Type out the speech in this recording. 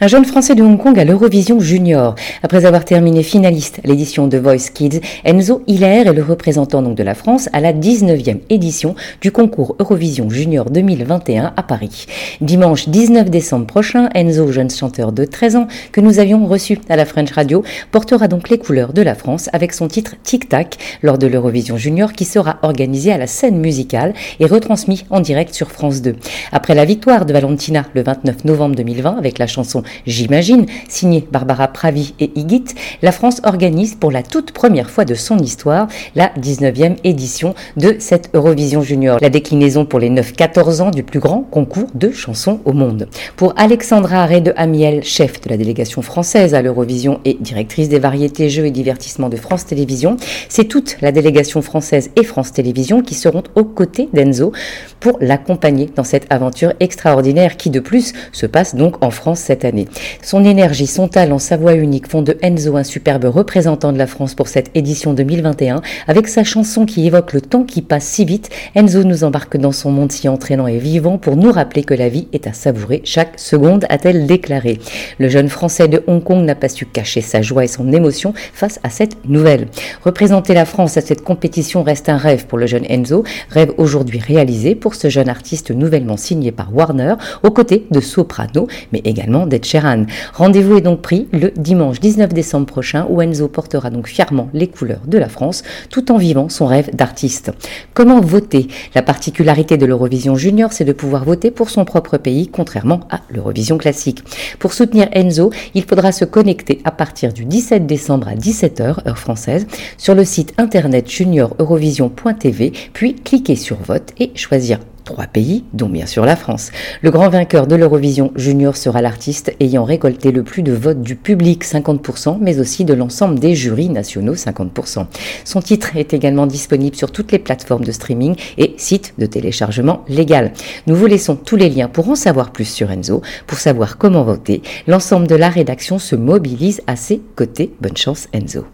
Un jeune Français de Hong Kong à l'Eurovision Junior. Après avoir terminé finaliste à l'édition de Voice Kids, Enzo Hilaire est le représentant donc de la France à la 19e édition du concours Eurovision Junior 2021 à Paris. Dimanche 19 décembre prochain, Enzo, jeune chanteur de 13 ans que nous avions reçu à la French Radio, portera donc les couleurs de la France avec son titre Tic Tac lors de l'Eurovision Junior qui sera organisé à la scène musicale et retransmis en direct sur France 2. Après la victoire de Valentina le 29 novembre 2020 avec la chanson J'imagine, signé Barbara Pravi et Igit, la France organise pour la toute première fois de son histoire la 19e édition de cette Eurovision Junior, la déclinaison pour les 9-14 ans du plus grand concours de chansons au monde. Pour Alexandra Arré de Amiel, chef de la délégation française à l'Eurovision et directrice des variétés, jeux et divertissements de France Télévisions, c'est toute la délégation française et France Télévisions qui seront aux côtés d'Enzo pour l'accompagner dans cette aventure extraordinaire qui de plus se passe donc en France cette année. Son énergie, son talent, sa voix unique font de Enzo un superbe représentant de la France pour cette édition 2021. Avec sa chanson qui évoque le temps qui passe si vite, Enzo nous embarque dans son monde si entraînant et vivant pour nous rappeler que la vie est à savourer chaque seconde, a-t-elle déclaré. Le jeune Français de Hong Kong n'a pas su cacher sa joie et son émotion face à cette nouvelle. Représenter la France à cette compétition reste un rêve pour le jeune Enzo, rêve aujourd'hui réalisé pour ce jeune artiste nouvellement signé par Warner, aux côtés de Soprano, mais également d'Ed Sheeran. Rendez-vous est donc pris le dimanche 19 décembre prochain où Enzo portera donc fièrement les couleurs de la France tout en vivant son rêve d'artiste. Comment voter? La particularité de l'Eurovision Junior, c'est de pouvoir voter pour son propre pays, contrairement à l'Eurovision classique. Pour soutenir Enzo, il faudra se connecter à partir du 17 décembre à 17h, heure française, sur le site internet junioreurovision.tv, puis cliquer sur vote et choisir trois pays, dont bien sûr la France. Le grand vainqueur de l'Eurovision Junior sera l'artiste ayant récolté le plus de votes du public, 50%, mais aussi de l'ensemble des jurys nationaux, 50%. Son titre est également disponible sur toutes les plateformes de streaming et sites de téléchargement légal. Nous vous laissons tous les liens pour en savoir plus sur Enzo, pour savoir comment voter. L'ensemble de la rédaction se mobilise à ses côtés. Bonne chance Enzo.